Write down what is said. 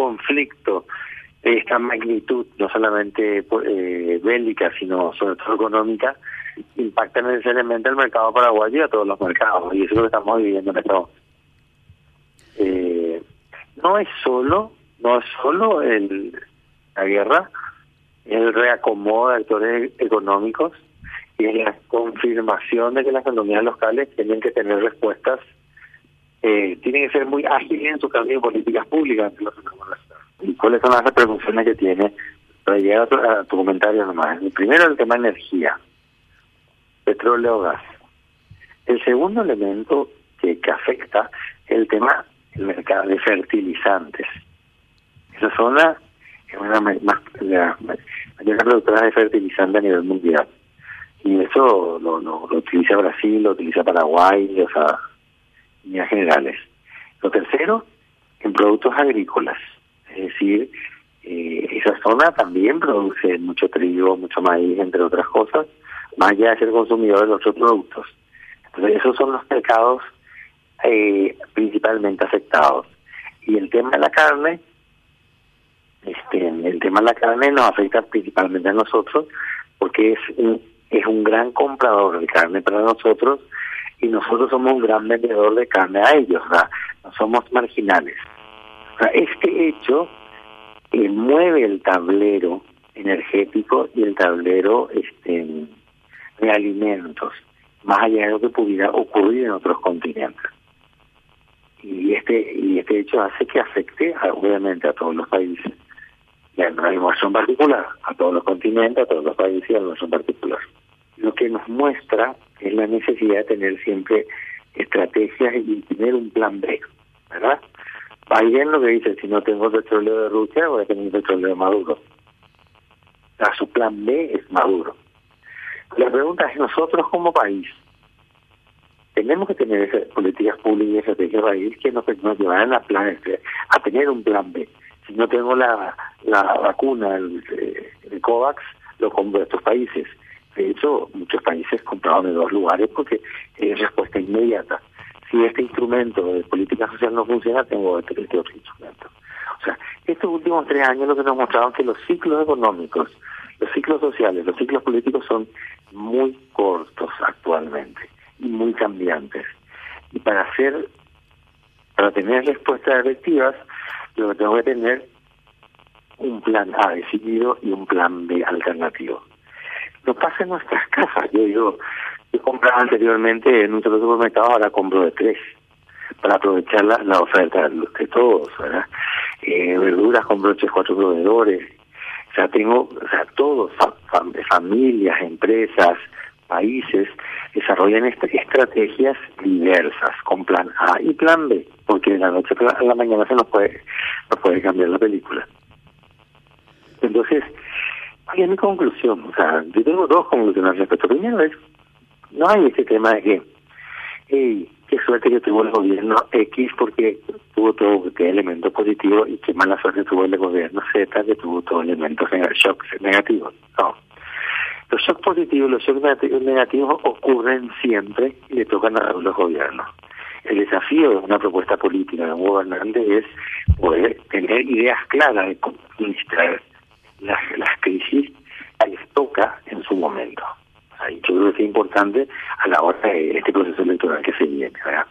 conflicto de esta magnitud, no solamente eh, bélica, sino sobre todo económica, impacta necesariamente al mercado paraguayo y a todos los mercados, y eso es lo que estamos viviendo en momento. Eh, no es solo, no es solo el, la guerra, el reacomodo de actores económicos y es la confirmación de que las economías locales tienen que tener respuestas, eh, tienen que ser muy ágiles en su cambio de políticas públicas. ¿Y cuáles son las repercusiones que tiene? Para llegar a tu, comentario nomás. El primero, el tema de energía, petróleo, gas. El segundo elemento que, que afecta es el tema del mercado de fertilizantes. Esa zona es una más, la mayor productora de fertilizantes a nivel mundial. Y eso lo, lo, utiliza Brasil, lo utiliza Paraguay, o sea, en líneas generales. Lo tercero, en productos agrícolas. Es decir, eh, esa zona también produce mucho trigo, mucho maíz, entre otras cosas, más allá de ser consumidor de otros productos. Entonces, esos son los mercados eh, principalmente afectados. Y el tema de la carne, este, el tema de la carne nos afecta principalmente a nosotros porque es un, es un gran comprador de carne para nosotros y nosotros somos un gran vendedor de carne a ellos, sea, no somos marginales. Sea, este hecho eh, mueve el tablero energético y el tablero este de alimentos, más allá de lo que pudiera ocurrir en otros continentes. Y este y este hecho hace que afecte obviamente a todos los países y a nuestra en particular, a todos los continentes, a todos los países y a nuestro en particular. Lo que nos muestra es la necesidad de tener siempre estrategias y tener un plan B, ¿verdad? Biden lo que dice, si no tengo petróleo de Rusia, voy a tener petróleo de Maduro. O su plan B es Maduro. La pregunta es, nosotros como país, tenemos que tener esas políticas públicas y estrategias país que nos, nos llevarán a, plan, a tener un plan B si no tengo la, la vacuna, el, el COVAX, lo compro de estos países. De hecho, muchos países compraron en dos lugares porque es respuesta inmediata. Este instrumento de política social no funciona, tengo este, este otro instrumento. O sea, estos últimos tres años lo que nos mostraron que los ciclos económicos, los ciclos sociales, los ciclos políticos son muy cortos actualmente y muy cambiantes. Y para hacer, para tener respuestas efectivas, lo que tengo que tener un plan A decidido y un plan B alternativo. Lo pasa en nuestras casas. Yo, yo, yo compraba anteriormente en un supermercado, ahora compro de tres para aprovechar la, la oferta de todos, ¿verdad? Eh, verduras compro tres, cuatro proveedores. O sea, tengo, o sea, todos, familias, empresas, países desarrollan estrategias diversas con plan A y plan B, porque de la noche a la mañana se nos puede, nos puede cambiar la película. Entonces, es mi conclusión. O sea, yo tengo dos conclusiones respecto. Primero es, no hay este tema de que, hey, qué suerte que tuvo el gobierno X porque tuvo todo que elemento positivo y qué mala suerte tuvo el gobierno Z que tuvo todo elementos shocks negativos. No los shocks positivos y los shocks negativos ocurren siempre y le tocan a los gobiernos. El desafío de una propuesta política de un gobernante es poder tener ideas claras de cómo administrar las, las crisis que les toca en su momento. Creo que es importante a la hora de este proceso electoral que se viene. ¿verdad?